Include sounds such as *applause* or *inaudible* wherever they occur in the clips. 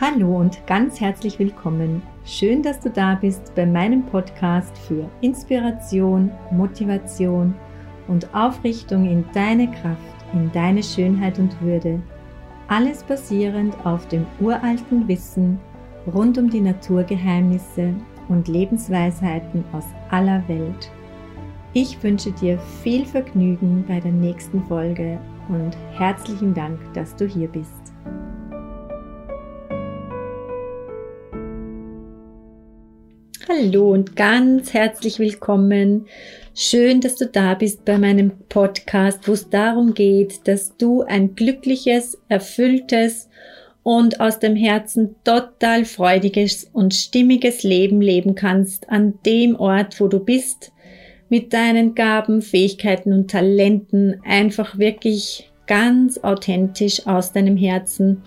Hallo und ganz herzlich willkommen. Schön, dass du da bist bei meinem Podcast für Inspiration, Motivation und Aufrichtung in deine Kraft, in deine Schönheit und Würde. Alles basierend auf dem uralten Wissen rund um die Naturgeheimnisse und Lebensweisheiten aus aller Welt. Ich wünsche dir viel Vergnügen bei der nächsten Folge und herzlichen Dank, dass du hier bist. Hallo und ganz herzlich willkommen. Schön, dass du da bist bei meinem Podcast, wo es darum geht, dass du ein glückliches, erfülltes und aus dem Herzen total freudiges und stimmiges Leben leben kannst an dem Ort, wo du bist, mit deinen Gaben, Fähigkeiten und Talenten einfach wirklich ganz authentisch aus deinem Herzen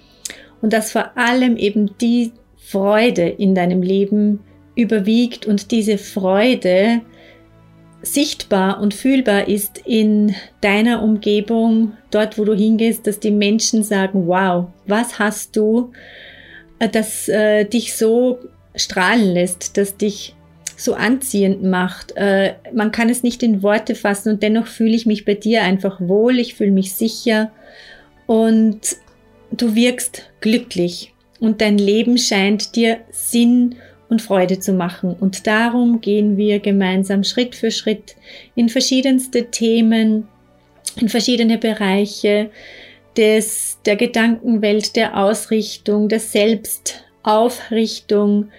und dass vor allem eben die Freude in deinem Leben überwiegt und diese Freude sichtbar und fühlbar ist in deiner Umgebung, dort wo du hingehst, dass die Menschen sagen, wow, was hast du, äh, das äh, dich so strahlen lässt, das dich so anziehend macht. Äh, man kann es nicht in Worte fassen und dennoch fühle ich mich bei dir einfach wohl, ich fühle mich sicher und du wirkst glücklich und dein Leben scheint dir Sinn und Freude zu machen. Und darum gehen wir gemeinsam Schritt für Schritt in verschiedenste Themen, in verschiedene Bereiche des, der Gedankenwelt, der Ausrichtung, der Selbstaufrichtung,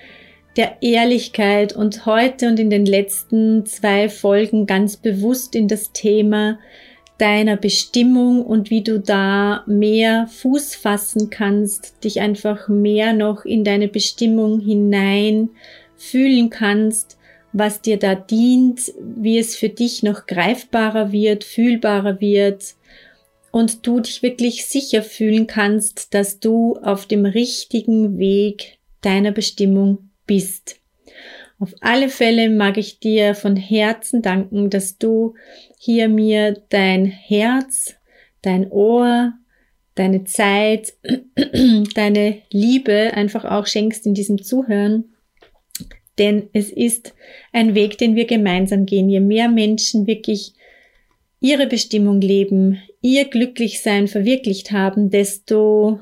der Ehrlichkeit und heute und in den letzten zwei Folgen ganz bewusst in das Thema deiner Bestimmung und wie du da mehr Fuß fassen kannst, dich einfach mehr noch in deine Bestimmung hinein fühlen kannst, was dir da dient, wie es für dich noch greifbarer wird, fühlbarer wird und du dich wirklich sicher fühlen kannst, dass du auf dem richtigen Weg deiner Bestimmung bist. Auf alle Fälle mag ich dir von Herzen danken, dass du hier mir dein Herz, dein Ohr, deine Zeit, *clears throat* deine Liebe einfach auch schenkst in diesem Zuhören. Denn es ist ein Weg, den wir gemeinsam gehen. Je mehr Menschen wirklich ihre Bestimmung leben, ihr Glücklichsein verwirklicht haben, desto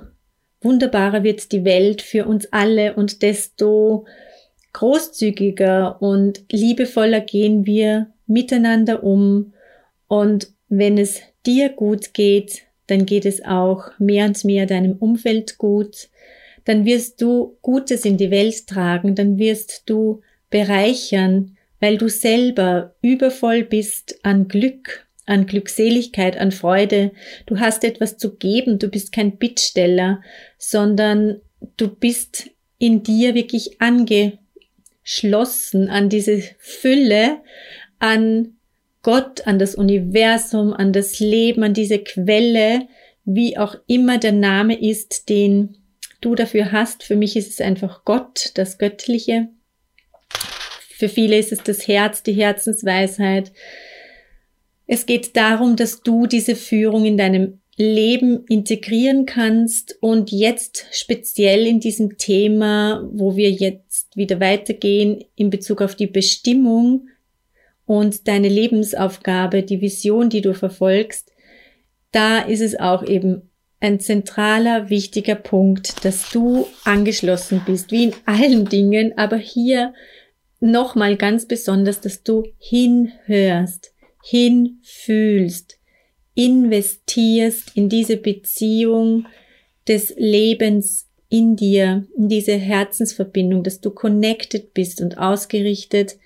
wunderbarer wird die Welt für uns alle und desto großzügiger und liebevoller gehen wir miteinander um und wenn es dir gut geht, dann geht es auch mehr und mehr deinem Umfeld gut. Dann wirst du Gutes in die Welt tragen, dann wirst du bereichern, weil du selber übervoll bist an Glück, an Glückseligkeit, an Freude. Du hast etwas zu geben, du bist kein Bittsteller, sondern du bist in dir wirklich angeschlossen an diese Fülle an Gott, an das Universum, an das Leben, an diese Quelle, wie auch immer der Name ist, den du dafür hast. Für mich ist es einfach Gott, das Göttliche. Für viele ist es das Herz, die Herzensweisheit. Es geht darum, dass du diese Führung in deinem Leben integrieren kannst und jetzt speziell in diesem Thema, wo wir jetzt wieder weitergehen in Bezug auf die Bestimmung, und deine Lebensaufgabe, die Vision, die du verfolgst, da ist es auch eben ein zentraler, wichtiger Punkt, dass du angeschlossen bist, wie in allen Dingen, aber hier nochmal ganz besonders, dass du hinhörst, hinfühlst, investierst in diese Beziehung des Lebens in dir, in diese Herzensverbindung, dass du connected bist und ausgerichtet,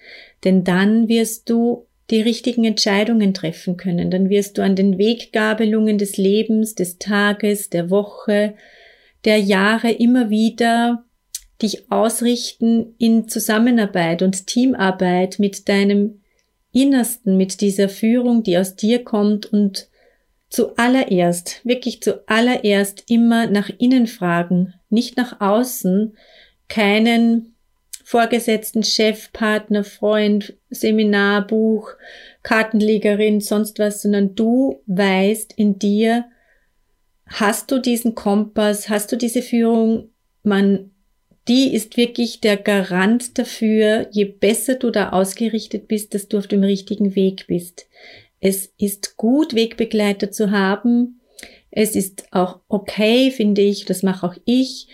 denn dann wirst du die richtigen Entscheidungen treffen können, dann wirst du an den Weggabelungen des Lebens, des Tages, der Woche, der Jahre immer wieder dich ausrichten in Zusammenarbeit und Teamarbeit mit deinem Innersten, mit dieser Führung, die aus dir kommt und zuallererst, wirklich zuallererst immer nach innen fragen, nicht nach außen, keinen Vorgesetzten, Chef, Partner, Freund, Seminarbuch, Kartenlegerin, sonst was, sondern du weißt in dir, hast du diesen Kompass, hast du diese Führung man, die ist wirklich der Garant dafür, je besser du da ausgerichtet bist, dass du auf dem richtigen Weg bist. Es ist gut, Wegbegleiter zu haben. Es ist auch okay, finde ich, das mache auch ich,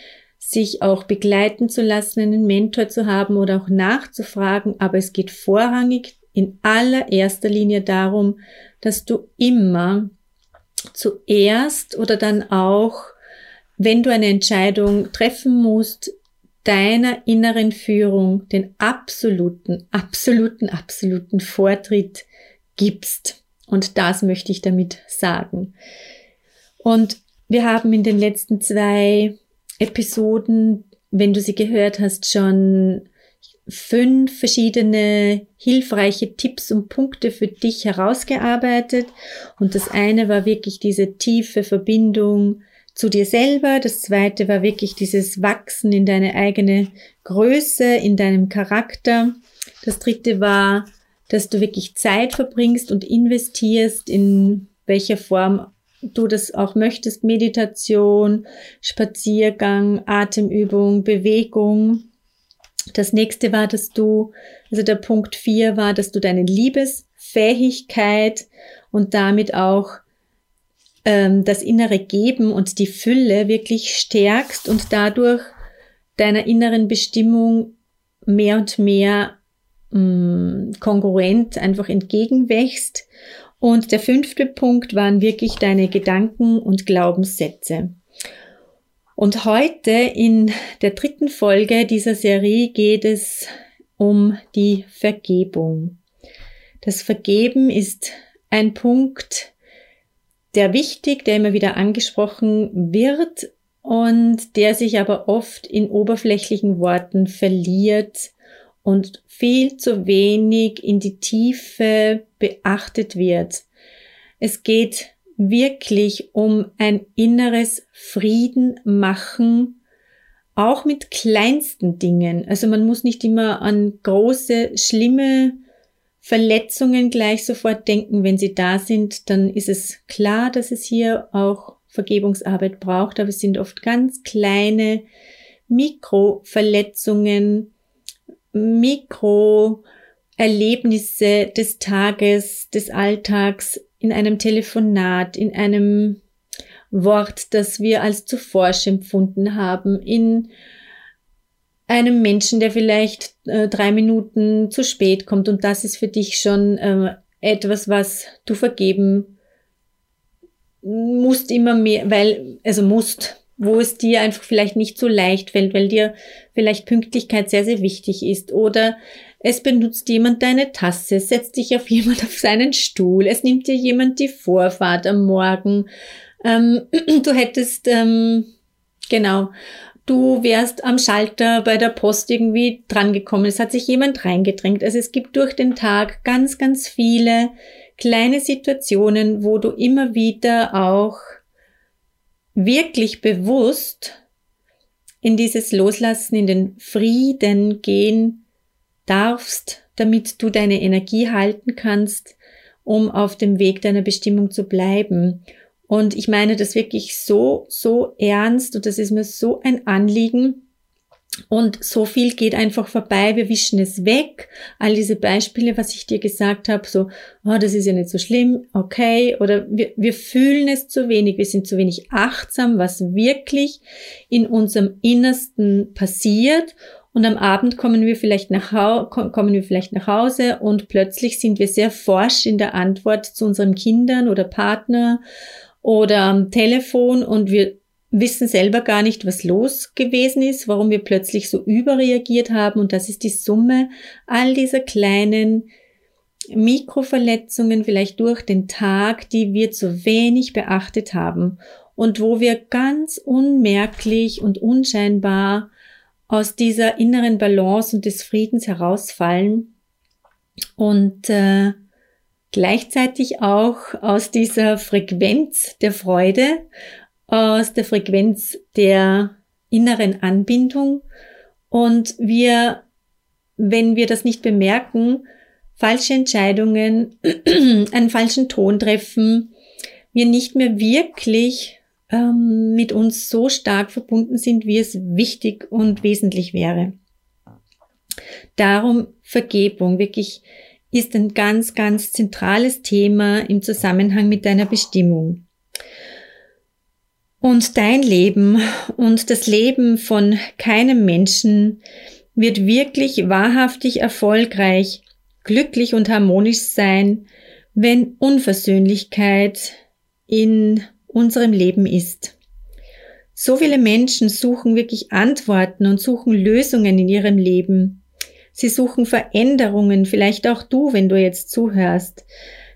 sich auch begleiten zu lassen, einen Mentor zu haben oder auch nachzufragen. Aber es geht vorrangig in allererster Linie darum, dass du immer zuerst oder dann auch, wenn du eine Entscheidung treffen musst, deiner inneren Führung den absoluten, absoluten, absoluten Vortritt gibst. Und das möchte ich damit sagen. Und wir haben in den letzten zwei Episoden, wenn du sie gehört hast, schon fünf verschiedene hilfreiche Tipps und Punkte für dich herausgearbeitet. Und das eine war wirklich diese tiefe Verbindung zu dir selber. Das zweite war wirklich dieses Wachsen in deine eigene Größe, in deinem Charakter. Das dritte war, dass du wirklich Zeit verbringst und investierst, in welcher Form du das auch möchtest. Meditation, Spaziergang, Atemübung, Bewegung. Das nächste war, dass du, also der Punkt vier war, dass du deine Liebesfähigkeit und damit auch ähm, das innere Geben und die Fülle wirklich stärkst und dadurch deiner inneren Bestimmung mehr und mehr mh, mm, kongruent einfach entgegenwächst. Und der fünfte Punkt waren wirklich deine Gedanken und Glaubenssätze. Und heute in der dritten Folge dieser Serie geht es um die Vergebung. Das Vergeben ist ein Punkt, der wichtig, der immer wieder angesprochen wird und der sich aber oft in oberflächlichen Worten verliert und viel zu wenig in die Tiefe beachtet wird. Es geht wirklich um ein inneres Frieden machen, auch mit kleinsten Dingen. Also man muss nicht immer an große, schlimme Verletzungen gleich sofort denken. Wenn sie da sind, dann ist es klar, dass es hier auch Vergebungsarbeit braucht, aber es sind oft ganz kleine Mikroverletzungen, Mikroerlebnisse des Tages, des Alltags, in einem Telefonat, in einem Wort, das wir als zu forsch empfunden haben, in einem Menschen, der vielleicht äh, drei Minuten zu spät kommt. Und das ist für dich schon äh, etwas, was du vergeben musst immer mehr, weil, also musst, wo es dir einfach vielleicht nicht so leicht fällt, weil dir vielleicht Pünktlichkeit sehr, sehr wichtig ist oder es benutzt jemand deine Tasse, setzt dich auf *laughs* jemand auf seinen Stuhl, es nimmt dir jemand die Vorfahrt am Morgen. Ähm, *clears throat* du hättest, ähm, genau, du wärst am Schalter bei der Post irgendwie drangekommen. Es hat sich jemand reingedrängt. Also es gibt durch den Tag ganz, ganz viele kleine Situationen, wo du immer wieder auch wirklich bewusst in dieses Loslassen, in den Frieden gehen darfst, damit du deine Energie halten kannst, um auf dem Weg deiner Bestimmung zu bleiben. Und ich meine das wirklich so, so ernst und das ist mir so ein Anliegen. Und so viel geht einfach vorbei, wir wischen es weg. All diese Beispiele, was ich dir gesagt habe, so, oh, das ist ja nicht so schlimm, okay, oder wir, wir fühlen es zu wenig, wir sind zu wenig achtsam, was wirklich in unserem Innersten passiert und am Abend kommen wir vielleicht nach, kommen wir vielleicht nach Hause und plötzlich sind wir sehr forsch in der Antwort zu unseren Kindern oder Partner oder am Telefon und wir wissen selber gar nicht, was los gewesen ist, warum wir plötzlich so überreagiert haben. Und das ist die Summe all dieser kleinen Mikroverletzungen vielleicht durch den Tag, die wir zu wenig beachtet haben und wo wir ganz unmerklich und unscheinbar aus dieser inneren Balance und des Friedens herausfallen und äh, gleichzeitig auch aus dieser Frequenz der Freude, aus der Frequenz der inneren Anbindung und wir, wenn wir das nicht bemerken, falsche Entscheidungen, *clears throat* einen falschen Ton treffen, wir nicht mehr wirklich ähm, mit uns so stark verbunden sind, wie es wichtig und wesentlich wäre. Darum Vergebung wirklich ist ein ganz, ganz zentrales Thema im Zusammenhang mit deiner Bestimmung. Und dein Leben und das Leben von keinem Menschen wird wirklich wahrhaftig erfolgreich, glücklich und harmonisch sein, wenn Unversöhnlichkeit in unserem Leben ist. So viele Menschen suchen wirklich Antworten und suchen Lösungen in ihrem Leben. Sie suchen Veränderungen, vielleicht auch du, wenn du jetzt zuhörst.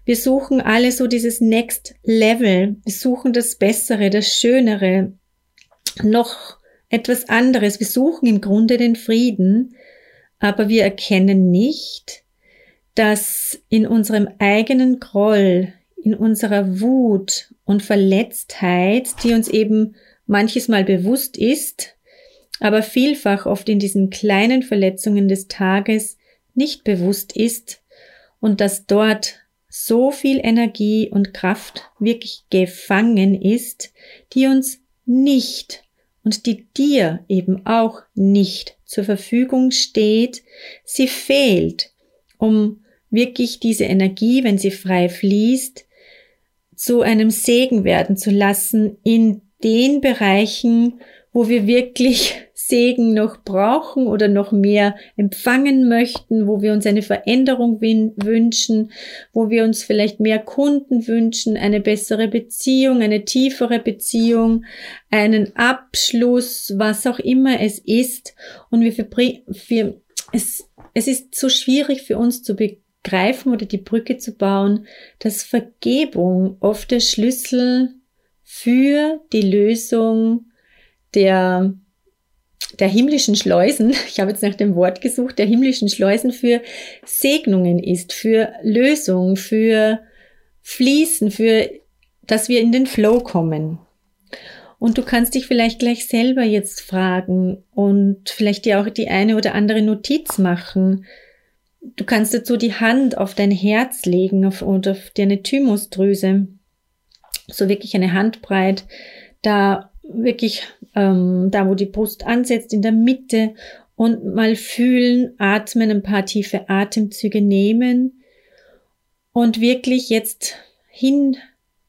Wir suchen alle so dieses Next Level. Wir suchen das Bessere, das Schönere, noch etwas anderes. Wir suchen im Grunde den Frieden, aber wir erkennen nicht, dass in unserem eigenen Groll, in unserer Wut und Verletztheit, die uns eben manches Mal bewusst ist, aber vielfach oft in diesen kleinen Verletzungen des Tages nicht bewusst ist und dass dort so viel Energie und Kraft wirklich gefangen ist, die uns nicht und die dir eben auch nicht zur Verfügung steht, sie fehlt, um wirklich diese Energie, wenn sie frei fließt, zu einem Segen werden zu lassen in den Bereichen, wo wir wirklich Segen noch brauchen oder noch mehr empfangen möchten, wo wir uns eine Veränderung wünschen, wo wir uns vielleicht mehr Kunden wünschen, eine bessere Beziehung, eine tiefere Beziehung, einen Abschluss, was auch immer es ist. Und wir, wir es, es ist so schwierig für uns zu begreifen oder die Brücke zu bauen, dass Vergebung oft der Schlüssel für die Lösung der der himmlischen Schleusen, *laughs* ich habe jetzt nach dem Wort gesucht, der himmlischen Schleusen für Segnungen ist, für Lösung, für Fließen, für, dass wir in den Flow kommen. Und du kannst dich vielleicht gleich selber jetzt fragen und vielleicht dir auch die eine oder andere Notiz machen. Du kannst dazu die Hand auf dein Herz legen auf, und auf deine Thymusdrüse. So wirklich eine Handbreit. Da wirklich ähm, da, wo die Brust ansetzt, in der Mitte und mal fühlen, atmen, ein paar tiefe Atemzüge nehmen und wirklich jetzt hin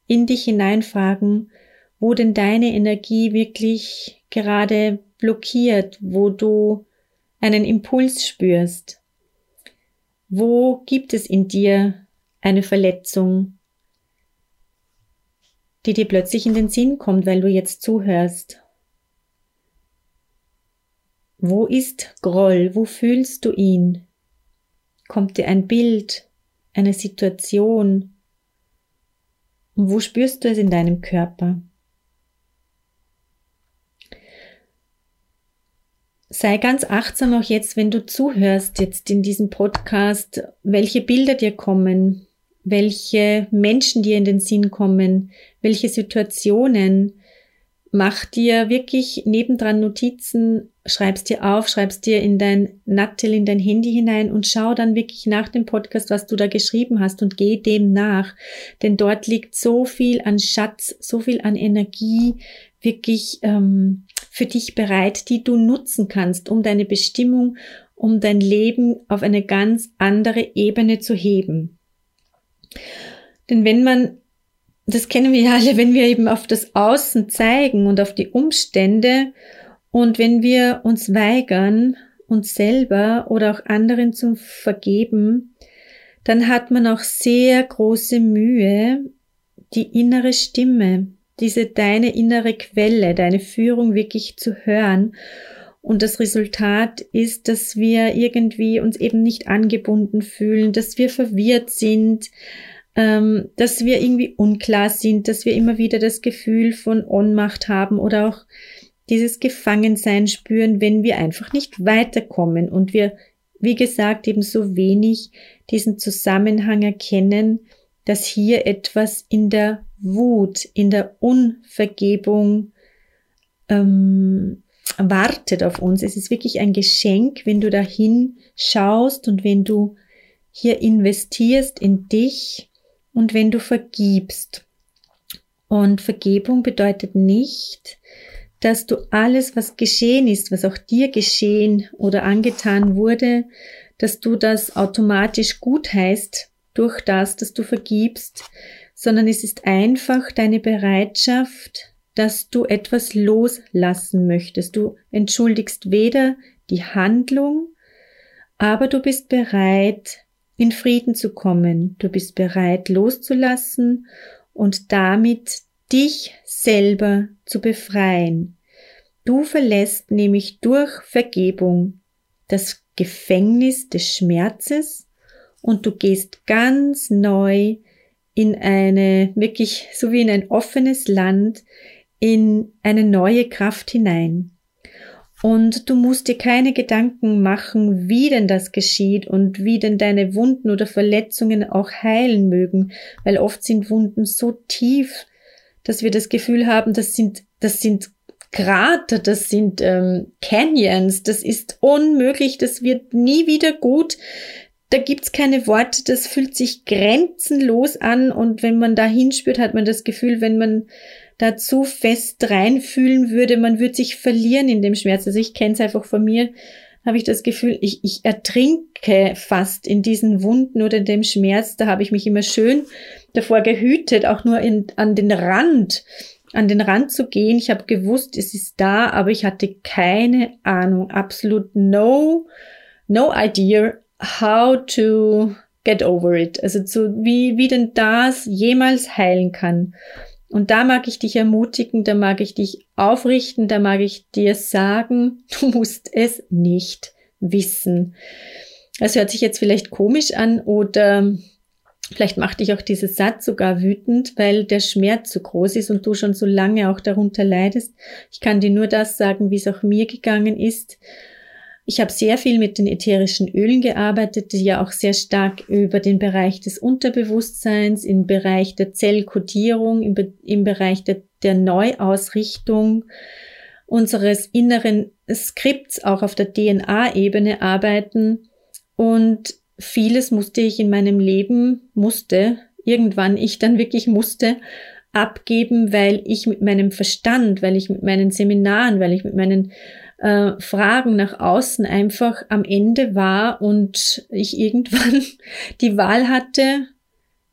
in dich hineinfragen, wo denn deine Energie wirklich gerade blockiert, wo du einen Impuls spürst. Wo gibt es in dir eine Verletzung, die dir plötzlich in den Sinn kommt, weil du jetzt zuhörst. Wo ist Groll? Wo fühlst du ihn? Kommt dir ein Bild, eine Situation? Und wo spürst du es in deinem Körper? Sei ganz achtsam auch jetzt, wenn du zuhörst, jetzt in diesem Podcast, welche Bilder dir kommen, welche Menschen dir in den Sinn kommen, welche Situationen. Mach dir wirklich nebendran Notizen, schreibst dir auf, schreibst dir in dein Nattel, in dein Handy hinein und schau dann wirklich nach dem Podcast, was du da geschrieben hast und geh dem nach. Denn dort liegt so viel an Schatz, so viel an Energie wirklich ähm, für dich bereit, die du nutzen kannst, um deine Bestimmung, um dein Leben auf eine ganz andere Ebene zu heben. Denn wenn man, das kennen wir ja alle, wenn wir eben auf das Außen zeigen und auf die Umstände und wenn wir uns weigern, uns selber oder auch anderen zu vergeben, dann hat man auch sehr große Mühe, die innere Stimme, diese deine innere Quelle, deine Führung wirklich zu hören. Und das Resultat ist, dass wir irgendwie uns eben nicht angebunden fühlen, dass wir verwirrt sind, ähm, dass wir irgendwie unklar sind, dass wir immer wieder das Gefühl von Ohnmacht haben oder auch dieses Gefangensein spüren, wenn wir einfach nicht weiterkommen und wir, wie gesagt, eben so wenig diesen Zusammenhang erkennen, dass hier etwas in der Wut, in der Unvergebung ähm, wartet auf uns. Es ist wirklich ein Geschenk, wenn du dahin schaust und wenn du hier investierst in dich und wenn du vergibst. Und Vergebung bedeutet nicht, dass du alles, was geschehen ist, was auch dir geschehen oder angetan wurde, dass du das automatisch gut heißt durch das, dass du vergibst, sondern es ist einfach deine Bereitschaft, dass du etwas loslassen möchtest. Du entschuldigst weder die Handlung, aber du bist bereit, in Frieden zu kommen. Du bist bereit, loszulassen und damit dich selber zu befreien. Du verlässt nämlich durch Vergebung das Gefängnis des Schmerzes und du gehst ganz neu in eine, wirklich so wie in ein offenes Land, in eine neue Kraft hinein. Und du musst dir keine Gedanken machen, wie denn das geschieht und wie denn deine Wunden oder Verletzungen auch heilen mögen, weil oft sind Wunden so tief, dass wir das Gefühl haben, das sind, das sind Krater, das sind ähm, Canyons, das ist unmöglich, das wird nie wieder gut. Da gibt's keine Worte, das fühlt sich grenzenlos an und wenn man da hinspürt, hat man das Gefühl, wenn man da zu fest reinfühlen würde, man würde sich verlieren in dem Schmerz. Also ich kenne es einfach von mir, habe ich das Gefühl, ich, ich ertrinke fast in diesen Wunden oder in dem Schmerz. Da habe ich mich immer schön davor gehütet, auch nur in, an den Rand, an den Rand zu gehen. Ich habe gewusst, es ist da, aber ich hatte keine Ahnung, absolut no, no idea how to get over it. Also zu, wie, wie denn das jemals heilen kann. Und da mag ich dich ermutigen, da mag ich dich aufrichten, da mag ich dir sagen, *laughs* du musst es nicht wissen. Das hört sich jetzt vielleicht komisch an oder vielleicht macht dich auch dieser Satz sogar wütend, weil der Schmerz so groß ist und du schon so lange auch darunter leidest. Ich kann dir nur das sagen, wie es auch mir gegangen ist. Ich habe sehr viel mit den ätherischen Ölen gearbeitet, die ja auch sehr stark über den Bereich des Unterbewusstseins, im Bereich der Zellkodierung, im, Be im Bereich der, der Neuausrichtung unseres inneren Skripts auch auf der DNA-Ebene arbeiten. Und vieles musste ich in meinem Leben, musste, irgendwann ich dann wirklich musste, abgeben, weil ich mit meinem Verstand, weil ich mit meinen Seminaren, weil ich mit meinen äh, Fragen nach außen einfach am Ende war und ich *laughs* irgendwann die Wahl hatte,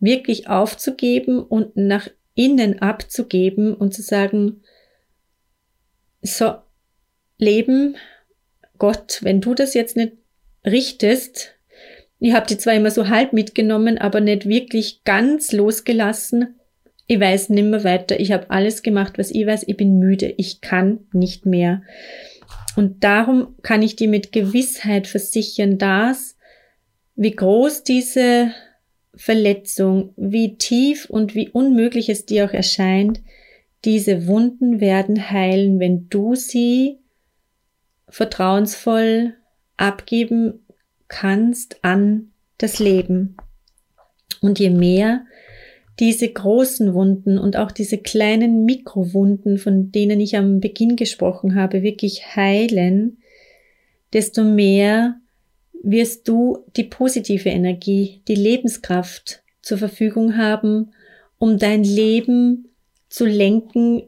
wirklich aufzugeben und nach innen abzugeben und zu sagen, so, Leben, Gott, wenn du das jetzt nicht richtest, ich habe die zwar immer so halb mitgenommen, aber nicht wirklich ganz losgelassen. Ich weiß nimmer weiter. Ich habe alles gemacht, was ich weiß. Ich bin müde. Ich kann nicht mehr. Und darum kann ich dir mit Gewissheit versichern, dass, wie groß diese Verletzung, wie tief und wie unmöglich es dir auch erscheint, diese Wunden werden heilen, wenn du sie vertrauensvoll abgeben kannst an das Leben. Und je mehr diese großen Wunden und auch diese kleinen Mikrowunden, von denen ich am Beginn gesprochen habe, wirklich heilen, desto mehr wirst du die positive Energie, die Lebenskraft zur Verfügung haben, um dein Leben zu lenken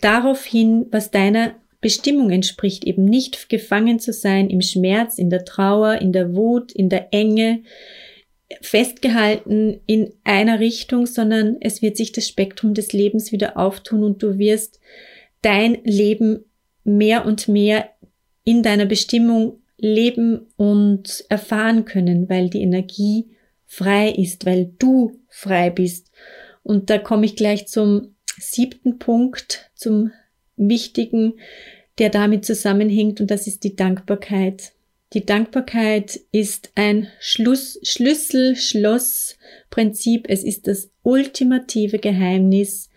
darauf hin, was deiner Bestimmung entspricht, eben nicht gefangen zu sein im Schmerz, in der Trauer, in der Wut, in der Enge, festgehalten in einer Richtung, sondern es wird sich das Spektrum des Lebens wieder auftun und du wirst dein Leben mehr und mehr in deiner Bestimmung leben und erfahren können, weil die Energie frei ist, weil du frei bist. Und da komme ich gleich zum siebten Punkt, zum wichtigen, der damit zusammenhängt, und das ist die Dankbarkeit. Die Dankbarkeit ist ein Schluss, Schlüssel, Schloss-Prinzip. Es ist das ultimative Geheimnis,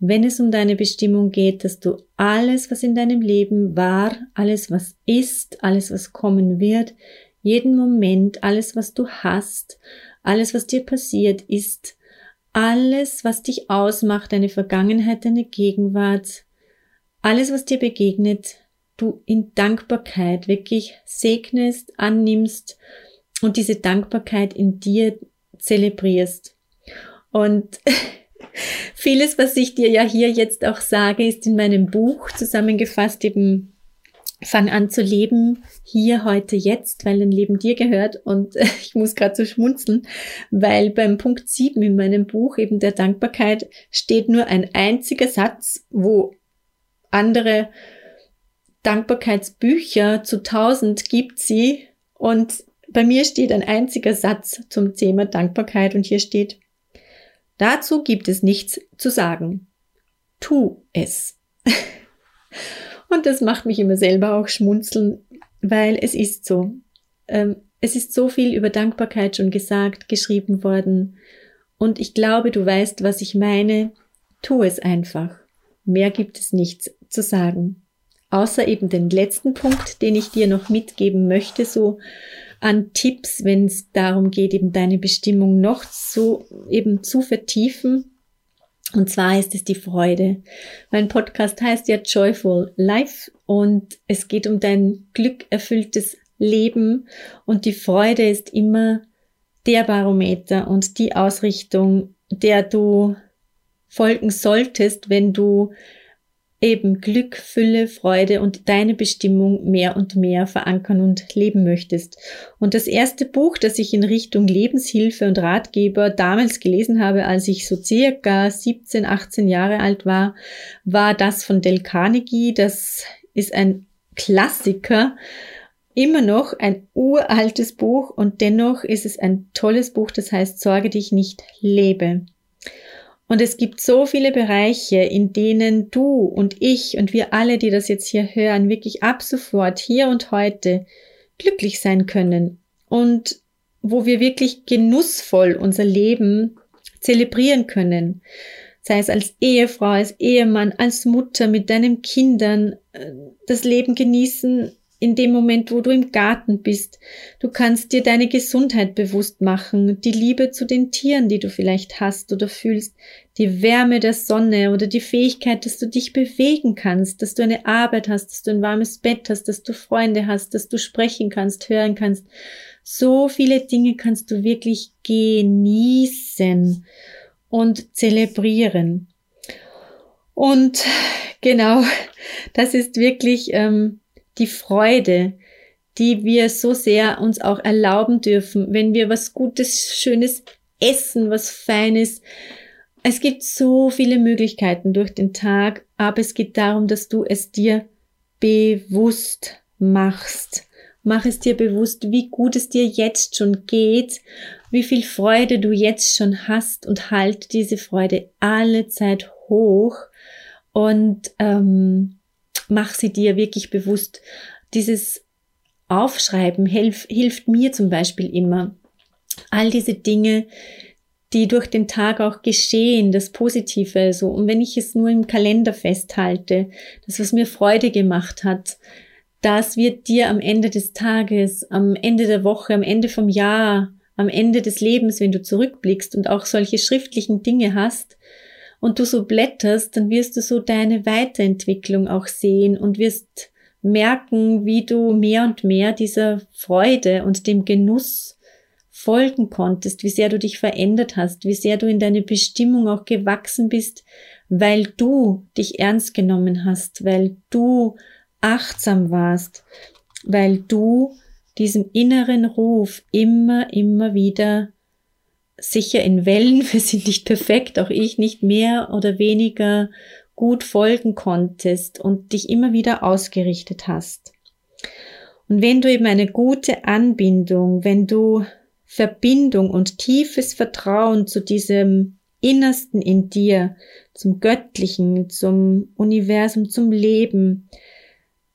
wenn es um deine Bestimmung geht, dass du alles, was in deinem Leben war, alles, was ist, alles, was kommen wird, jeden Moment, alles, was du hast, alles, was dir passiert ist, alles, was dich ausmacht, deine Vergangenheit, deine Gegenwart, alles, was dir begegnet, du in Dankbarkeit wirklich segnest, annimmst und diese Dankbarkeit in dir zelebrierst. Und *laughs* Vieles, was ich dir ja hier jetzt auch sage, ist in meinem Buch zusammengefasst eben Fang an zu leben, hier, heute, jetzt, weil dein Leben dir gehört. Und *laughs* ich muss gerade so schmunzeln, weil beim Punkt 7 in meinem Buch, eben der Dankbarkeit, steht nur ein einziger Satz, wo andere Dankbarkeitsbücher zu tausend gibt sie. Und bei mir steht ein einziger Satz zum Thema Dankbarkeit und hier steht, dazu gibt es nichts zu sagen. Tu es. *laughs* Und das macht mich immer selber auch schmunzeln, weil es ist so. Ähm, es ist so viel über Dankbarkeit schon gesagt, geschrieben worden. Und ich glaube, du weißt, was ich meine. Tu es einfach. Mehr gibt es nichts zu sagen. Außer eben den letzten Punkt, den ich dir noch mitgeben möchte, so an Tipps, wenn es darum geht, eben deine Bestimmung noch so eben zu vertiefen. Und zwar ist es die Freude. Mein Podcast heißt ja Joyful Life und es geht um dein glückerfülltes Leben und die Freude ist immer der Barometer und die Ausrichtung, der du folgen solltest, wenn du eben Glück, Fülle, Freude und deine Bestimmung mehr und mehr verankern und leben möchtest. Und das erste Buch, das ich in Richtung Lebenshilfe und Ratgeber damals gelesen habe, als ich so circa 17, 18 Jahre alt war, war das von Del Carnegie. Das ist ein Klassiker, immer noch ein uraltes Buch und dennoch ist es ein tolles Buch, das heißt Sorge dich nicht, lebe. Und es gibt so viele Bereiche, in denen du und ich und wir alle, die das jetzt hier hören, wirklich ab sofort, hier und heute glücklich sein können und wo wir wirklich genussvoll unser Leben zelebrieren können. Sei es als Ehefrau, als Ehemann, als Mutter mit deinen Kindern, äh, das Leben genießen, in dem Moment, wo du im Garten bist. Du kannst dir deine Gesundheit bewusst machen, die Liebe zu den Tieren, die du vielleicht hast oder fühlst, die Wärme der Sonne oder die Fähigkeit, dass du dich bewegen kannst, dass du eine Arbeit hast, dass du ein warmes Bett hast, dass du Freunde hast, dass du sprechen kannst, hören kannst. So viele Dinge kannst du wirklich genießen und zelebrieren. Und genau, *laughs* das ist wirklich ähm, die Freude, die wir so sehr uns auch erlauben dürfen, wenn wir was Gutes, Schönes essen, was Feines. Es gibt so viele Möglichkeiten durch den Tag, aber es geht darum, dass du es dir bewusst machst. Mach es dir bewusst, wie gut es dir jetzt schon geht, wie viel Freude du jetzt schon hast und halt diese Freude alle Zeit hoch und ähm, mach sie dir wirklich bewusst. Dieses Aufschreiben hilf, hilft mir zum Beispiel immer. All diese Dinge, die durch den Tag auch geschehen, das Positive, so. Und wenn ich es nur im Kalender festhalte, das, was mir Freude gemacht hat, das wird dir am Ende des Tages, am Ende der Woche, am Ende vom Jahr, am Ende des Lebens, wenn du zurückblickst und auch solche schriftlichen Dinge hast, und du so blätterst, dann wirst du so deine Weiterentwicklung auch sehen und wirst merken, wie du mehr und mehr dieser Freude und dem Genuss folgen konntest, wie sehr du dich verändert hast, wie sehr du in deine Bestimmung auch gewachsen bist, weil du dich ernst genommen hast, weil du achtsam warst, weil du diesem inneren Ruf immer, immer wieder sicher in Wellen, *laughs* wir sind nicht perfekt, auch ich nicht mehr oder weniger gut folgen konntest und dich immer wieder ausgerichtet hast. Und wenn du eben eine gute Anbindung, wenn du Verbindung und tiefes Vertrauen zu diesem Innersten in dir, zum Göttlichen, zum Universum, zum Leben,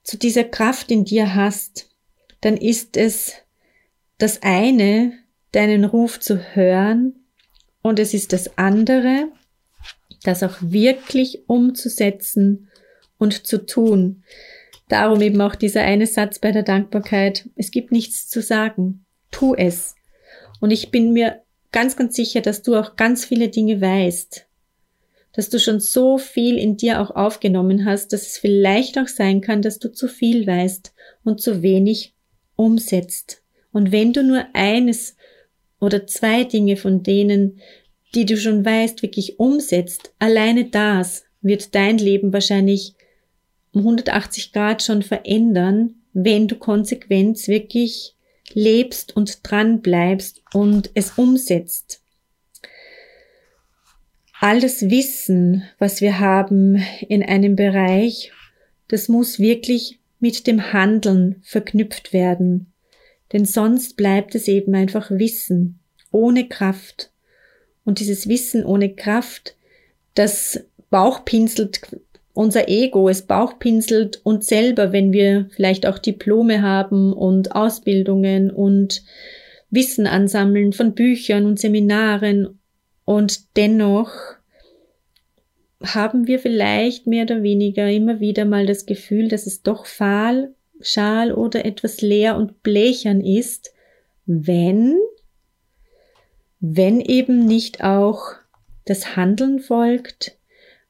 zu dieser Kraft in dir hast, dann ist es das eine, deinen Ruf zu hören und es ist das andere, das auch wirklich umzusetzen und zu tun. Darum eben auch dieser eine Satz bei der Dankbarkeit. Es gibt nichts zu sagen. Tu es. Und ich bin mir ganz, ganz sicher, dass du auch ganz viele Dinge weißt. Dass du schon so viel in dir auch aufgenommen hast, dass es vielleicht auch sein kann, dass du zu viel weißt und zu wenig umsetzt. Und wenn du nur eines oder zwei Dinge von denen die du schon weißt, wirklich umsetzt, alleine das wird dein Leben wahrscheinlich um 180 Grad schon verändern, wenn du konsequent wirklich lebst und dran bleibst und es umsetzt. All das Wissen, was wir haben in einem Bereich, das muss wirklich mit dem Handeln verknüpft werden. Denn sonst bleibt es eben einfach Wissen ohne Kraft. Und dieses Wissen ohne Kraft, das bauchpinselt unser Ego, es bauchpinselt uns selber, wenn wir vielleicht auch Diplome haben und Ausbildungen und Wissen ansammeln von Büchern und Seminaren und dennoch haben wir vielleicht mehr oder weniger immer wieder mal das Gefühl, dass es doch fahl, schal oder etwas leer und blechern ist, wenn, wenn eben nicht auch das Handeln folgt,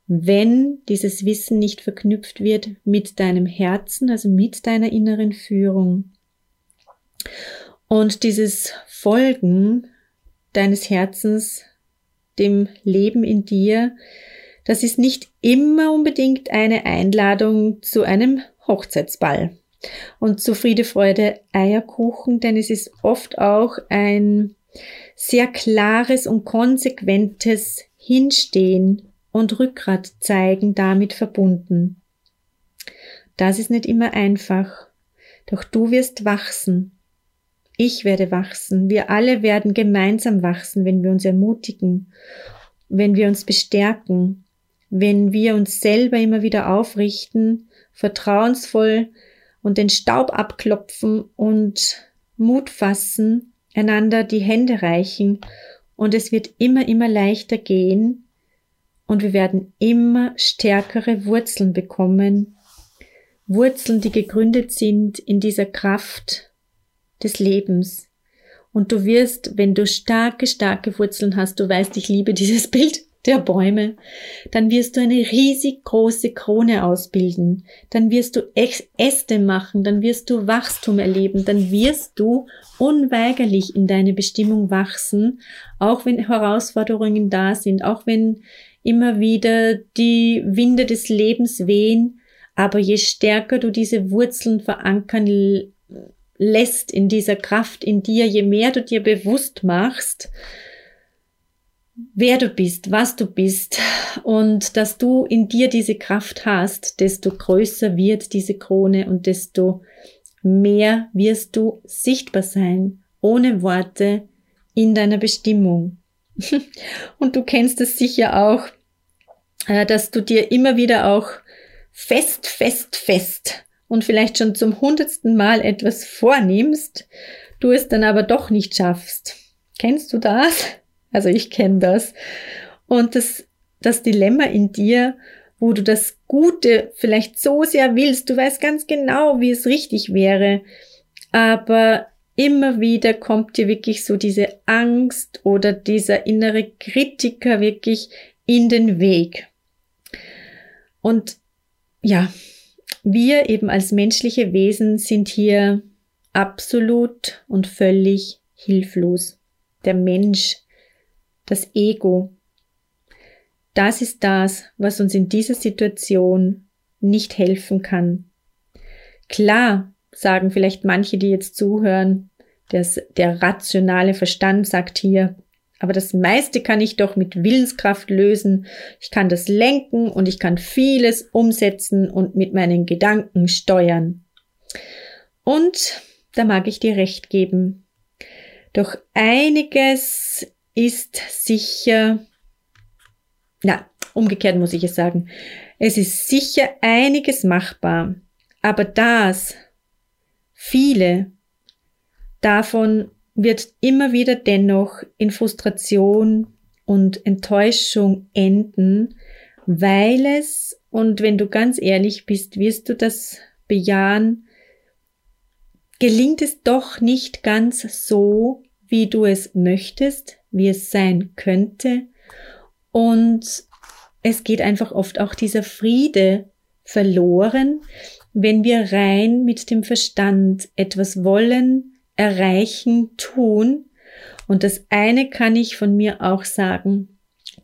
wenn dieses Wissen nicht verknüpft wird mit deinem Herzen, also mit deiner inneren Führung. Und dieses Folgen deines Herzens, dem Leben in dir, das ist nicht immer unbedingt eine Einladung zu einem Hochzeitsball und zu Friede, Freude, Eierkuchen, denn es ist oft auch ein sehr klares und konsequentes Hinstehen und Rückgrat zeigen damit verbunden. Das ist nicht immer einfach, doch du wirst wachsen. Ich werde wachsen. Wir alle werden gemeinsam wachsen, wenn wir uns ermutigen, wenn wir uns bestärken, wenn wir uns selber immer wieder aufrichten, vertrauensvoll und den Staub abklopfen und Mut fassen, einander die Hände reichen und es wird immer, immer leichter gehen, und wir werden immer stärkere Wurzeln bekommen. Wurzeln, die gegründet sind in dieser Kraft des Lebens. Und du wirst, wenn du starke, starke Wurzeln hast, du weißt, ich liebe dieses *laughs* Bild der Bäume, dann wirst du eine riesig große Krone ausbilden, dann wirst du Äste machen, dann wirst du Wachstum erleben, dann wirst du unweigerlich in deine Bestimmung wachsen, auch wenn Herausforderungen da sind, auch wenn immer wieder die Winde des Lebens wehen, aber je stärker du diese Wurzeln verankern lässt in dieser Kraft in dir, je mehr du dir bewusst machst, wer du bist, was du bist und dass du in dir diese Kraft hast, desto größer wird diese Krone und desto mehr wirst du sichtbar sein, ohne Worte, in deiner Bestimmung. *laughs* Und du kennst es sicher auch, äh, dass du dir immer wieder auch fest, fest, fest und vielleicht schon zum hundertsten Mal etwas vornimmst, du es dann aber doch nicht schaffst. Kennst du das? Also ich kenne das. Und das, das Dilemma in dir, wo du das Gute vielleicht so sehr willst, du weißt ganz genau, wie es richtig wäre, aber immer wieder kommt dir wirklich so diese Angst oder dieser innere Kritiker wirklich in den Weg. Und ja, wir eben als menschliche Wesen sind hier absolut und völlig hilflos. Der Mensch, das Ego, das ist das, was uns in dieser Situation nicht helfen kann. Klar, sagen vielleicht manche, die jetzt zuhören, das, der rationale Verstand sagt hier, aber das meiste kann ich doch mit Willenskraft lösen. Ich kann das lenken und ich kann vieles umsetzen und mit meinen Gedanken steuern. Und da mag ich dir recht geben. Doch einiges ist sicher, na, umgekehrt muss ich es sagen. Es ist sicher einiges machbar. Aber das, viele davon wird immer wieder dennoch in Frustration und Enttäuschung enden, weil es, und wenn du ganz ehrlich bist, wirst du das bejahen, gelingt es doch nicht ganz so, wie du es möchtest, wie es sein könnte. Und es geht einfach oft auch dieser Friede verloren, wenn wir rein mit dem Verstand etwas wollen, erreichen, tun. Und das eine kann ich von mir auch sagen.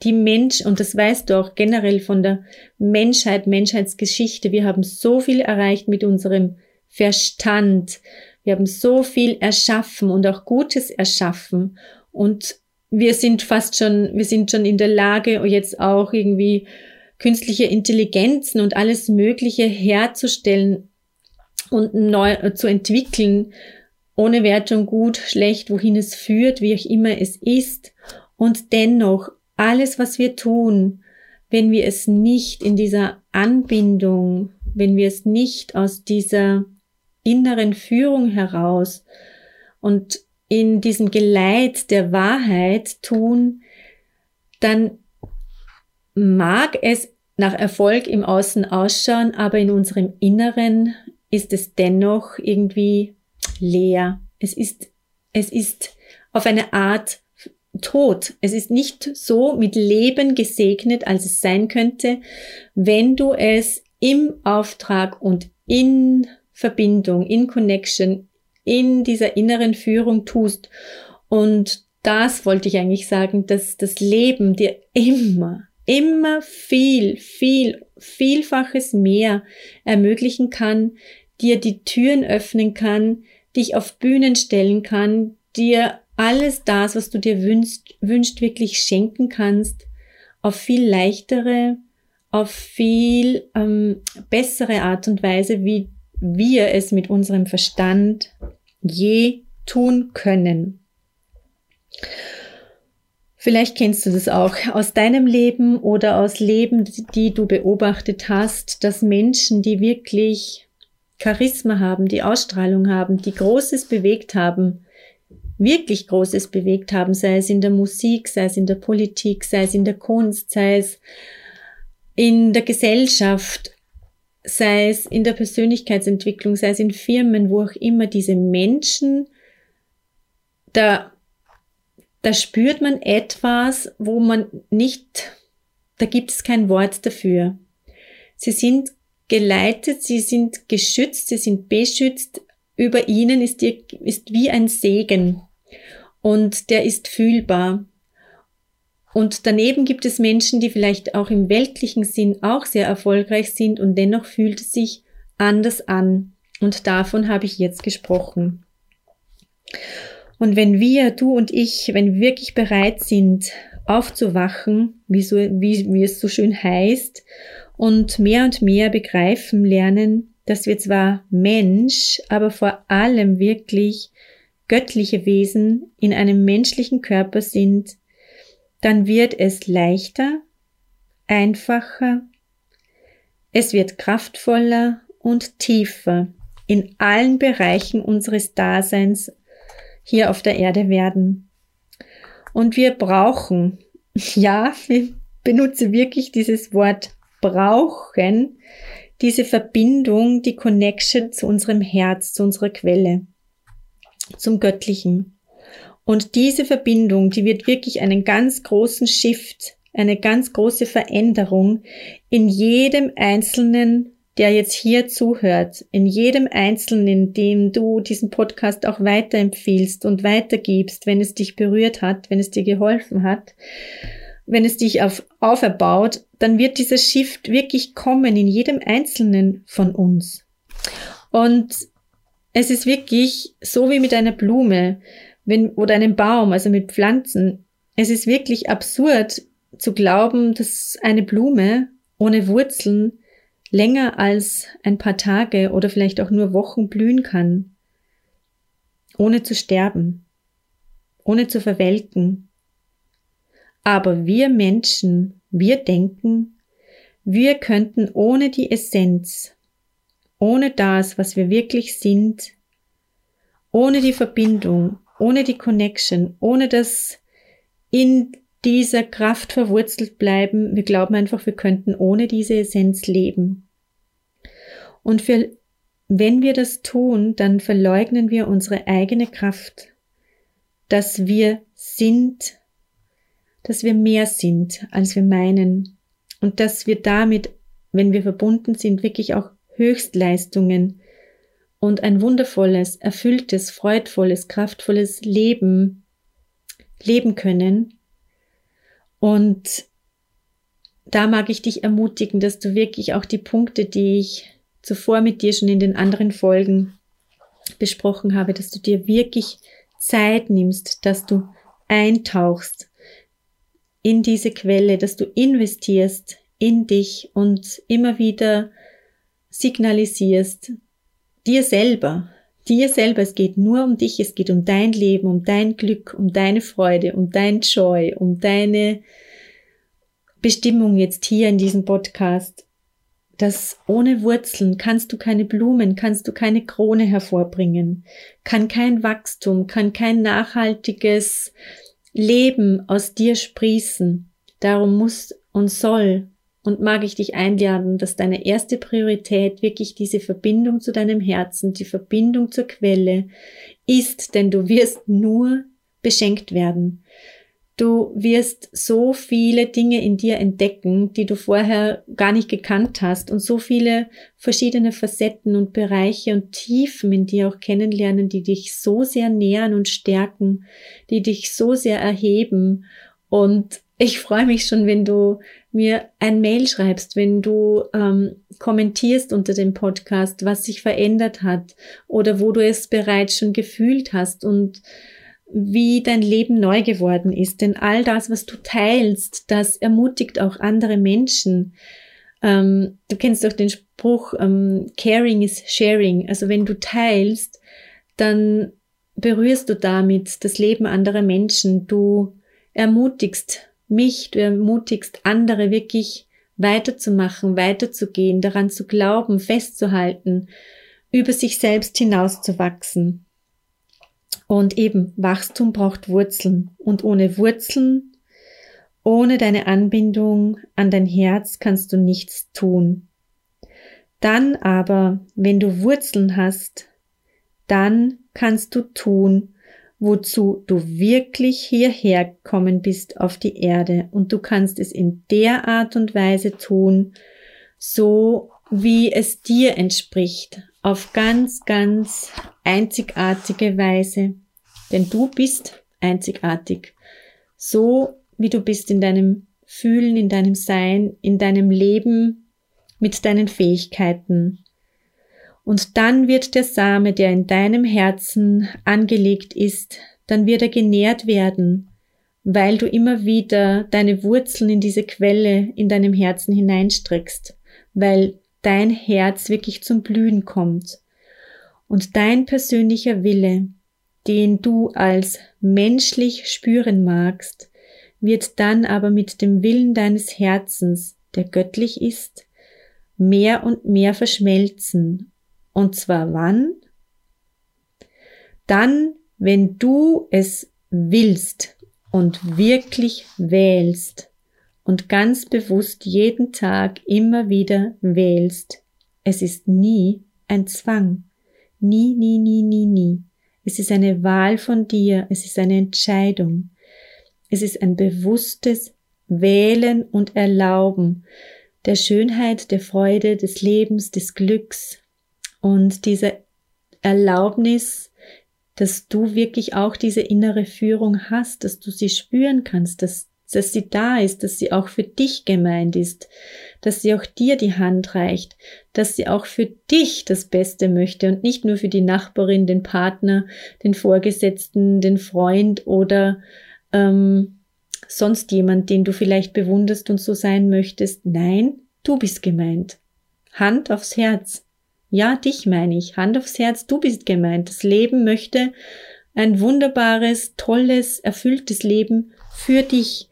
die Mensch, und das weißt du auch generell von der Menschheit, Menschheitsgeschichte, wir haben so viel erreicht mit unserem Verstand. Wir haben so viel erschaffen und auch Gutes erschaffen. Und wir sind fast schon, wir sind schon in der Lage, jetzt auch irgendwie künstliche Intelligenzen und alles Mögliche herzustellen und neu äh, zu entwickeln, ohne Wertung gut, schlecht, wohin es führt, wie auch immer es ist. Und dennoch, alles, was wir tun, wenn wir es nicht in dieser Anbindung, wenn wir es nicht aus dieser inneren Führung heraus und in diesem Geleit der Wahrheit tun, dann mag es nach Erfolg im Außen ausschauen, aber in unserem Inneren ist es dennoch irgendwie leer. Es ist, es ist auf eine Art tot. Es ist nicht so mit Leben gesegnet, als es sein könnte, wenn du es im Auftrag und in Verbindung, in Connection, in dieser inneren Führung tust. Und das wollte ich eigentlich sagen, dass das Leben dir immer, immer viel, viel, vielfaches mehr ermöglichen kann, dir die Türen öffnen kann, dich auf Bühnen stellen kann, dir alles das, was du dir wünschst, wünscht, wirklich schenken kannst, auf viel leichtere, auf viel ähm, bessere Art und Weise, wie wir es mit unserem Verstand je tun können. Vielleicht kennst du das auch aus deinem Leben oder aus Leben, die du beobachtet hast, dass Menschen, die wirklich Charisma haben, die Ausstrahlung haben, die Großes bewegt haben, wirklich Großes bewegt haben, sei es in der Musik, sei es in der Politik, sei es in der Kunst, sei es in der Gesellschaft, sei es in der Persönlichkeitsentwicklung, sei es in Firmen, wo auch immer diese Menschen, da, da spürt man etwas, wo man nicht, da gibt es kein Wort dafür. Sie sind geleitet, sie sind geschützt, sie sind beschützt. Über ihnen ist, die, ist wie ein Segen und der ist fühlbar. Und daneben gibt es Menschen, die vielleicht auch im weltlichen Sinn auch sehr erfolgreich sind und dennoch fühlt es sich anders an. Und davon habe ich jetzt gesprochen. Und wenn wir, du und ich, wenn wir wirklich bereit sind, aufzuwachen, wie, so, wie, wie es so schön heißt, und mehr und mehr begreifen lernen, dass wir zwar Mensch, aber vor allem wirklich göttliche Wesen in einem menschlichen Körper sind, dann wird es leichter, einfacher, es wird kraftvoller und tiefer in allen Bereichen unseres Daseins hier auf der Erde werden. Und wir brauchen, *laughs* ja, ich benutze wirklich dieses Wort brauchen, diese Verbindung, die Connection zu unserem Herz, zu unserer Quelle, zum Göttlichen. Und diese Verbindung, die wird wirklich einen ganz großen Shift, eine ganz große Veränderung in jedem Einzelnen, der jetzt hier zuhört, in jedem Einzelnen, dem du diesen Podcast auch weiterempfiehlst und weitergibst, wenn es dich berührt hat, wenn es dir geholfen hat, wenn es dich auf, auferbaut, dann wird dieser Shift wirklich kommen in jedem Einzelnen von uns. Und es ist wirklich so wie mit einer Blume wenn, oder einem Baum, also mit Pflanzen. Es ist wirklich absurd zu glauben, dass eine Blume ohne Wurzeln länger als ein paar Tage oder vielleicht auch nur Wochen blühen kann, ohne zu sterben, ohne zu verwelken. Aber wir Menschen, wir denken, wir könnten ohne die Essenz, ohne das, was wir wirklich sind, ohne die Verbindung, ohne die Connection, ohne das in dieser Kraft verwurzelt bleiben. Wir glauben einfach, wir könnten ohne diese Essenz leben. Und für, wenn wir das tun, dann verleugnen wir unsere eigene Kraft, dass wir sind, dass wir mehr sind, als wir meinen und dass wir damit, wenn wir verbunden sind, wirklich auch Höchstleistungen und ein wundervolles, erfülltes, freudvolles, kraftvolles Leben leben können. Und da mag ich dich ermutigen, dass du wirklich auch die Punkte, die ich zuvor mit dir schon in den anderen Folgen besprochen habe, dass du dir wirklich Zeit nimmst, dass du eintauchst in diese Quelle, dass du investierst in dich und immer wieder signalisierst, dir selber, dir selber, es geht nur um dich, es geht um dein Leben, um dein Glück, um deine Freude, um dein Joy, um deine Bestimmung jetzt hier in diesem Podcast, dass ohne Wurzeln kannst du keine Blumen, kannst du keine Krone hervorbringen, kann kein Wachstum, kann kein nachhaltiges Leben aus dir sprießen. Darum muss und soll und mag ich dich einladen, dass deine erste Priorität wirklich diese Verbindung zu deinem Herzen, die Verbindung zur Quelle ist, denn du wirst nur beschenkt werden. Du wirst so viele Dinge in dir entdecken, die du vorher gar nicht gekannt hast und so viele verschiedene Facetten und Bereiche und Tiefen in dir auch kennenlernen, die dich so sehr nähern und stärken, die dich so sehr erheben. Und ich freue mich schon, wenn du mir ein Mail schreibst, wenn du ähm, kommentierst unter dem Podcast, was sich verändert hat oder wo du es bereits schon gefühlt hast und wie dein Leben neu geworden ist. Denn all das, was du teilst, das ermutigt auch andere Menschen. Ähm, du kennst doch den Spruch, ähm, Caring is Sharing. Also wenn du teilst, dann berührst du damit das Leben anderer Menschen. Du ermutigst mich, du ermutigst andere wirklich weiterzumachen, weiterzugehen, daran zu glauben, festzuhalten, über sich selbst hinauszuwachsen. Und eben, Wachstum braucht Wurzeln. Und ohne Wurzeln, ohne deine Anbindung an dein Herz kannst du nichts tun. Dann aber, wenn du Wurzeln hast, dann kannst du tun, wozu du wirklich hierher gekommen bist auf die Erde. Und du kannst es in der Art und Weise tun, so wie es dir entspricht, auf ganz, ganz einzigartige Weise. Denn du bist einzigartig. So wie du bist in deinem Fühlen, in deinem Sein, in deinem Leben, mit deinen Fähigkeiten. Und dann wird der Same, der in deinem Herzen angelegt ist, dann wird er genährt werden, weil du immer wieder deine Wurzeln in diese Quelle in deinem Herzen hineinstreckst, weil dein Herz wirklich zum Blühen kommt. Und dein persönlicher Wille, den du als menschlich spüren magst, wird dann aber mit dem Willen deines Herzens, der göttlich ist, mehr und mehr verschmelzen. Und zwar wann? Dann, wenn du es willst und wirklich wählst und ganz bewusst jeden Tag immer wieder wählst. Es ist nie ein Zwang. Nie, nie, nie, nie, nie. Es ist eine Wahl von dir, es ist eine Entscheidung. Es ist ein bewusstes Wählen und Erlauben der Schönheit, der Freude, des Lebens, des Glücks und diese Erlaubnis, dass du wirklich auch diese innere Führung hast, dass du sie spüren kannst, dass dass sie da ist, dass sie auch für dich gemeint ist, dass sie auch dir die Hand reicht, dass sie auch für dich das Beste möchte und nicht nur für die Nachbarin, den Partner, den Vorgesetzten, den Freund oder ähm, sonst jemand, den du vielleicht bewunderst und so sein möchtest. Nein, du bist gemeint. Hand aufs Herz. Ja, dich meine ich. Hand aufs Herz, du bist gemeint. Das Leben möchte ein wunderbares, tolles, erfülltes Leben für dich.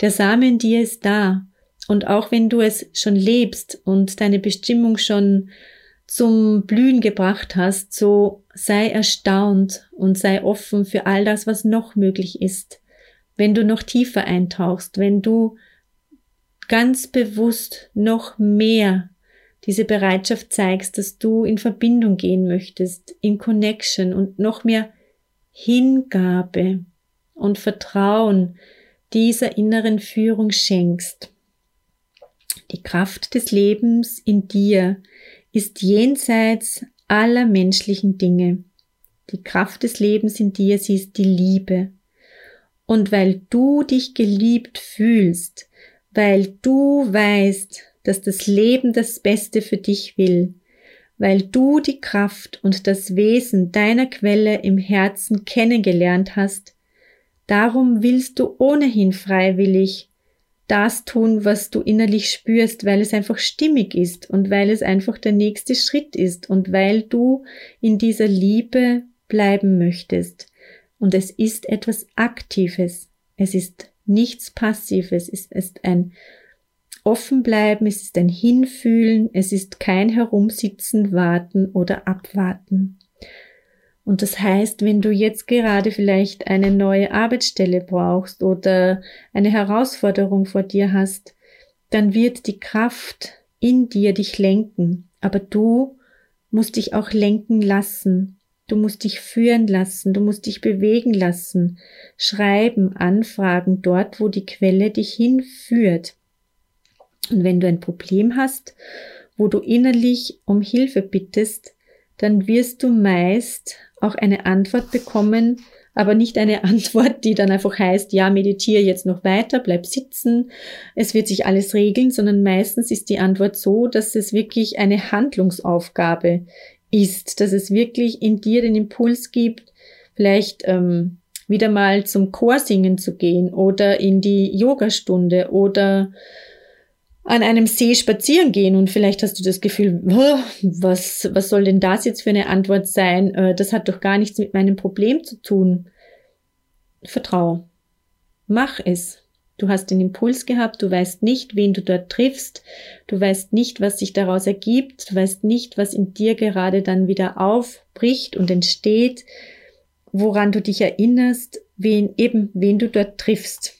Der Same in dir ist da. Und auch wenn du es schon lebst und deine Bestimmung schon zum Blühen gebracht hast, so sei erstaunt und sei offen für all das, was noch möglich ist. Wenn du noch tiefer eintauchst, wenn du ganz bewusst noch mehr diese Bereitschaft zeigst, dass du in Verbindung gehen möchtest, in Connection und noch mehr Hingabe und Vertrauen dieser inneren Führung schenkst. Die Kraft des Lebens in dir ist jenseits aller menschlichen Dinge. Die Kraft des Lebens in dir, sie ist die Liebe. Und weil du dich geliebt fühlst, weil du weißt, dass das Leben das Beste für dich will, weil du die Kraft und das Wesen deiner Quelle im Herzen kennengelernt hast, darum willst du ohnehin freiwillig das tun, was du innerlich spürst, weil es einfach stimmig ist und weil es einfach der nächste Schritt ist und weil du in dieser Liebe bleiben möchtest. Und es ist etwas Aktives. Es ist nichts Passives. Es ist ein offen bleiben, es ist ein Hinfühlen, es ist kein Herumsitzen, warten oder abwarten. Und das heißt, wenn du jetzt gerade vielleicht eine neue Arbeitsstelle brauchst oder eine Herausforderung vor dir hast, dann wird die Kraft in dir dich lenken. Aber du musst dich auch lenken lassen. Du musst dich führen lassen, du musst dich bewegen lassen, schreiben, anfragen, dort, wo die Quelle dich hinführt. Und wenn du ein Problem hast, wo du innerlich um Hilfe bittest, dann wirst du meist auch eine Antwort bekommen, aber nicht eine *laughs* Antwort, die dann einfach heißt, ja, meditiere jetzt noch weiter, bleib sitzen, es wird sich alles regeln, sondern meistens ist die Antwort so, dass es wirklich eine Handlungsaufgabe ist, dass es wirklich in dir den Impuls gibt, vielleicht ähm, wieder mal zum Chorsingen zu gehen oder in die Yogastunde oder an einem See spazieren gehen und vielleicht hast du das Gefühl, was, was soll denn das jetzt für eine Antwort sein? Äh, das hat doch gar nichts mit meinem Problem zu tun. Vertrau. Mach es. Du hast den Impuls gehabt, du weißt nicht, wen du dort triffst, du weißt nicht, was sich daraus ergibt, du weißt nicht, was in dir gerade dann wieder aufbricht und entsteht, woran du dich erinnerst, wen eben, wen du dort triffst.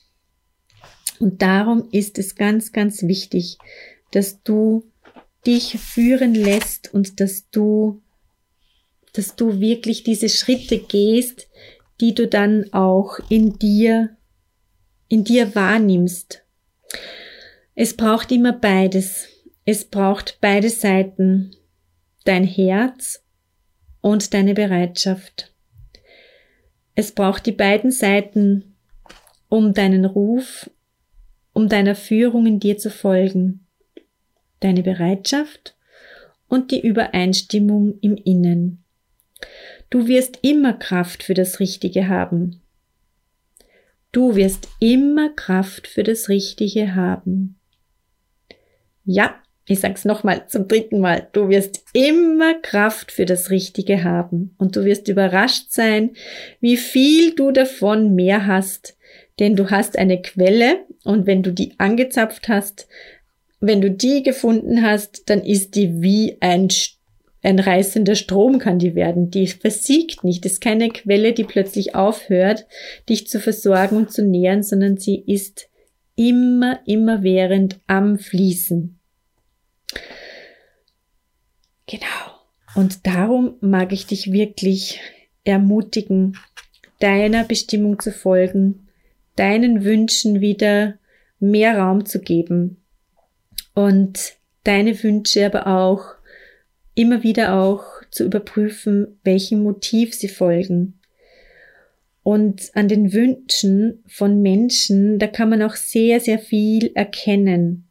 Und darum ist es ganz, ganz wichtig, dass du dich führen lässt und dass du, dass du wirklich diese Schritte gehst, die du dann auch in dir, in dir wahrnimmst. Es braucht immer beides. Es braucht beide Seiten. Dein Herz und deine Bereitschaft. Es braucht die beiden Seiten, um deinen Ruf um deiner Führung in dir zu folgen, deine Bereitschaft und die Übereinstimmung im Innen. Du wirst immer Kraft für das Richtige haben. Du wirst immer Kraft für das Richtige haben. Ja, ich sag's nochmal zum dritten Mal. Du wirst immer Kraft für das Richtige haben. Und du wirst überrascht sein, wie viel du davon mehr hast, denn du hast eine Quelle und wenn du die angezapft hast, wenn du die gefunden hast, dann ist die wie ein, ein reißender Strom kann die werden. Die versiegt nicht. Das ist keine Quelle, die plötzlich aufhört, dich zu versorgen und zu nähren, sondern sie ist immer, immer während am Fließen. Genau. Und darum mag ich dich wirklich ermutigen, deiner Bestimmung zu folgen, deinen Wünschen wieder mehr Raum zu geben und deine Wünsche aber auch immer wieder auch zu überprüfen, welchem Motiv sie folgen. Und an den Wünschen von Menschen, da kann man auch sehr, sehr viel erkennen.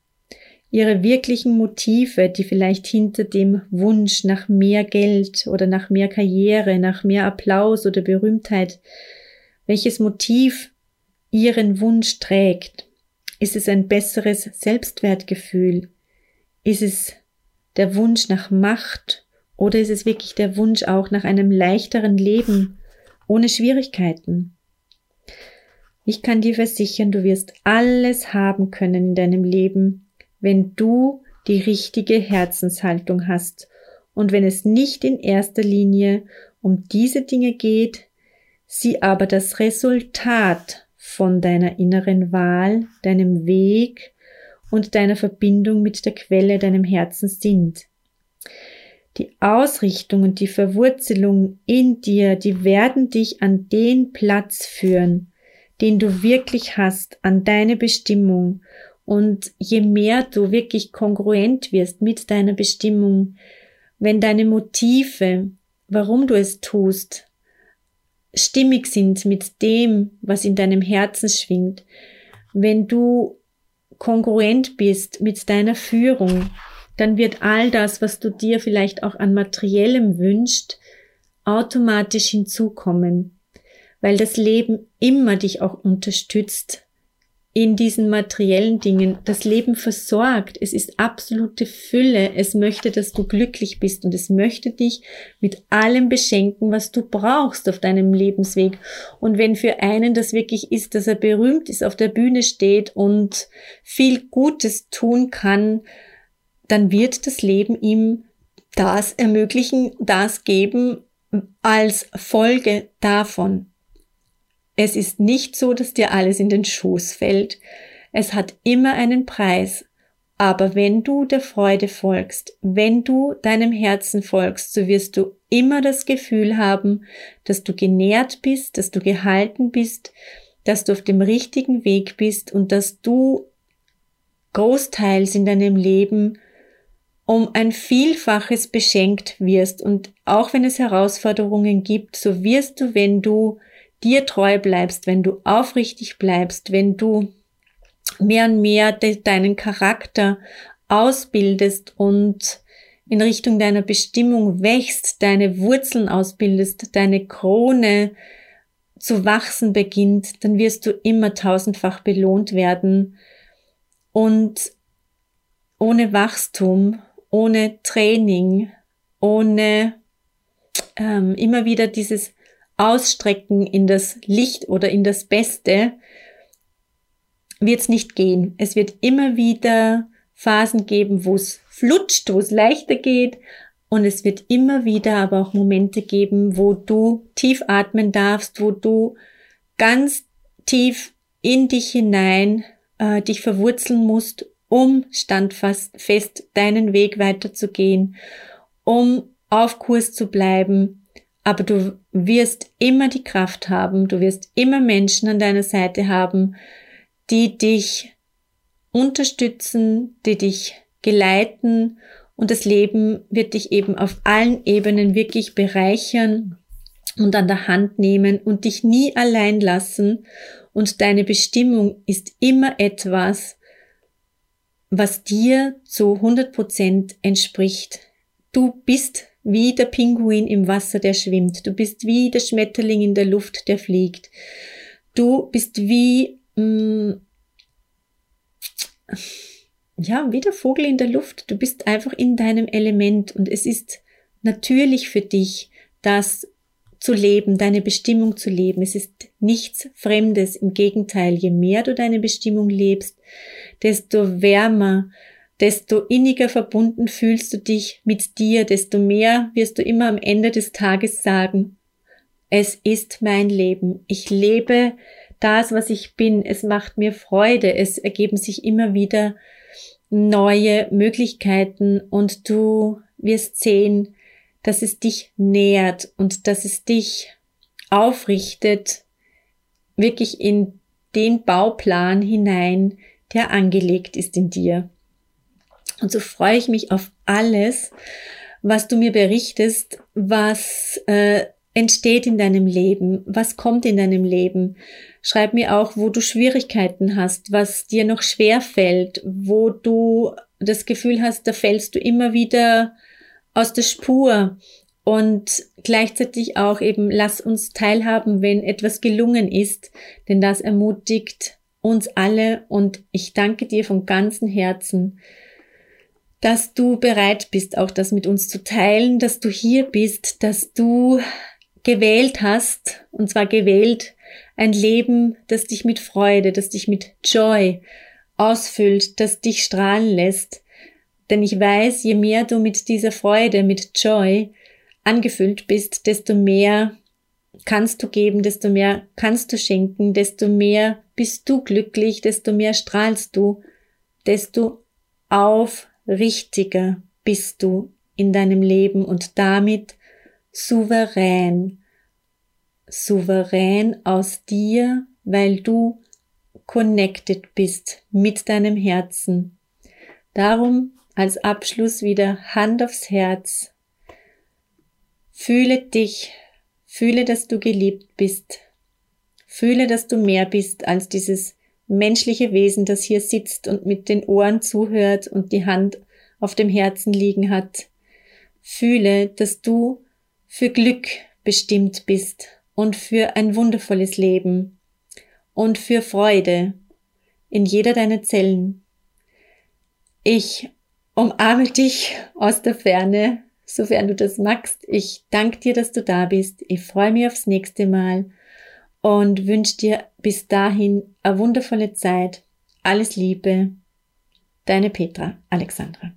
Ihre wirklichen Motive, die vielleicht hinter dem Wunsch nach mehr Geld oder nach mehr Karriere, nach mehr Applaus oder Berühmtheit, welches Motiv ihren Wunsch trägt? Ist es ein besseres Selbstwertgefühl? Ist es der Wunsch nach Macht oder ist es wirklich der Wunsch auch nach einem leichteren Leben ohne Schwierigkeiten? Ich kann dir versichern, du wirst alles haben können in deinem Leben, wenn du die richtige Herzenshaltung hast und wenn es nicht in erster Linie um diese Dinge geht, sie aber das Resultat von deiner inneren Wahl, deinem Weg und deiner Verbindung mit der Quelle deinem Herzen sind. Die Ausrichtung und die Verwurzelung in dir, die werden dich an den Platz führen, den du wirklich hast, an deine Bestimmung. Und je mehr du wirklich kongruent wirst mit deiner Bestimmung, wenn deine Motive, warum du es tust, stimmig sind mit dem, was in deinem Herzen schwingt, wenn du kongruent bist mit deiner Führung, dann wird all das, was du dir vielleicht auch an materiellem wünscht, automatisch hinzukommen, weil das Leben immer dich auch unterstützt in diesen materiellen Dingen. Das Leben versorgt. Es ist absolute Fülle. Es möchte, dass du glücklich bist und es möchte dich mit allem beschenken, was du brauchst auf deinem Lebensweg. Und wenn für einen das wirklich ist, dass er berühmt ist, auf der Bühne steht und viel Gutes tun kann, dann wird das Leben ihm das ermöglichen, das geben als Folge davon. Es ist nicht so, dass dir alles in den Schoß fällt. Es hat immer einen Preis. Aber wenn du der Freude folgst, wenn du deinem Herzen folgst, so wirst du immer das Gefühl haben, dass du genährt bist, dass du gehalten bist, dass du auf dem richtigen Weg bist und dass du großteils in deinem Leben um ein Vielfaches beschenkt wirst. Und auch wenn es Herausforderungen gibt, so wirst du, wenn du dir treu bleibst, wenn du aufrichtig bleibst, wenn du mehr und mehr de deinen Charakter ausbildest und in Richtung deiner Bestimmung wächst, deine Wurzeln ausbildest, deine Krone zu wachsen beginnt, dann wirst du immer tausendfach belohnt werden. Und ohne Wachstum, ohne Training, ohne ähm, immer wieder dieses ausstrecken in das Licht oder in das Beste, wird es nicht gehen. Es wird immer wieder Phasen geben, wo es flutscht, wo es leichter geht. Und es wird immer wieder aber auch Momente geben, wo du tief atmen darfst, wo du ganz tief in dich hinein äh, dich verwurzeln musst, um standfast fest deinen Weg weiterzugehen, um auf Kurs zu bleiben, aber du wirst immer die Kraft haben, du wirst immer Menschen an deiner Seite haben, die dich unterstützen, die dich geleiten und das Leben wird dich eben auf allen Ebenen wirklich bereichern und an der Hand nehmen und dich nie allein lassen und deine Bestimmung ist immer etwas, was dir zu 100 Prozent entspricht. Du bist wie der Pinguin im Wasser, der schwimmt. Du bist wie der Schmetterling in der Luft, der fliegt. Du bist wie, mh, mm, ja, wie der Vogel in der Luft. Du bist einfach in deinem Element und es ist natürlich für dich, das zu leben, deine Bestimmung zu leben. Es ist nichts Fremdes. Im Gegenteil, je mehr du deine Bestimmung lebst, desto wärmer, desto inniger verbunden fühlst du dich mit dir, desto mehr wirst du immer am Ende des Tages sagen, es ist mein Leben. Ich lebe das, was ich bin. Es macht mir Freude. Es ergeben sich immer wieder neue Möglichkeiten und du wirst sehen, dass es dich nährt und dass es dich aufrichtet, wirklich in den Bauplan hinein, der angelegt ist in dir. Und so freue ich mich auf alles, was du mir berichtest, was äh, entsteht in deinem Leben, was kommt in deinem Leben. Schreib mir auch, wo du Schwierigkeiten hast, was dir noch schwer fällt, wo du das Gefühl hast, da fällst du immer wieder aus der Spur. Und gleichzeitig auch eben, lass uns teilhaben, wenn etwas gelungen ist, denn das ermutigt uns alle und ich danke dir von ganzem Herzen, dass du bereit bist, auch das mit uns zu teilen, dass du hier bist, dass du gewählt hast, und zwar gewählt ein Leben, das dich mit Freude, das dich mit Joy ausfüllt, das dich strahlen lässt. Denn ich weiß, je mehr du mit dieser Freude, mit Joy angefüllt bist, desto mehr kannst du geben, desto mehr kannst du schenken, desto mehr bist du glücklich, desto mehr strahlst du, desto auf richtiger bist du in deinem Leben und damit souverän. Souverän aus dir, weil du connected bist mit deinem Herzen. Darum als Abschluss wieder Hand aufs Herz. Fühle dich, fühle, dass du geliebt bist. Fühle, dass du mehr bist als dieses menschliche Wesen, das hier sitzt und mit den Ohren zuhört und die Hand auf dem Herzen liegen hat, fühle, dass du für Glück bestimmt bist und für ein wundervolles Leben und für Freude in jeder deiner Zellen. Ich umarme dich aus der Ferne, sofern du das magst. Ich danke dir, dass du da bist. Ich freue mich aufs nächste Mal und wünsche dir bis dahin eine wundervolle Zeit. Alles Liebe. Deine Petra Alexandra.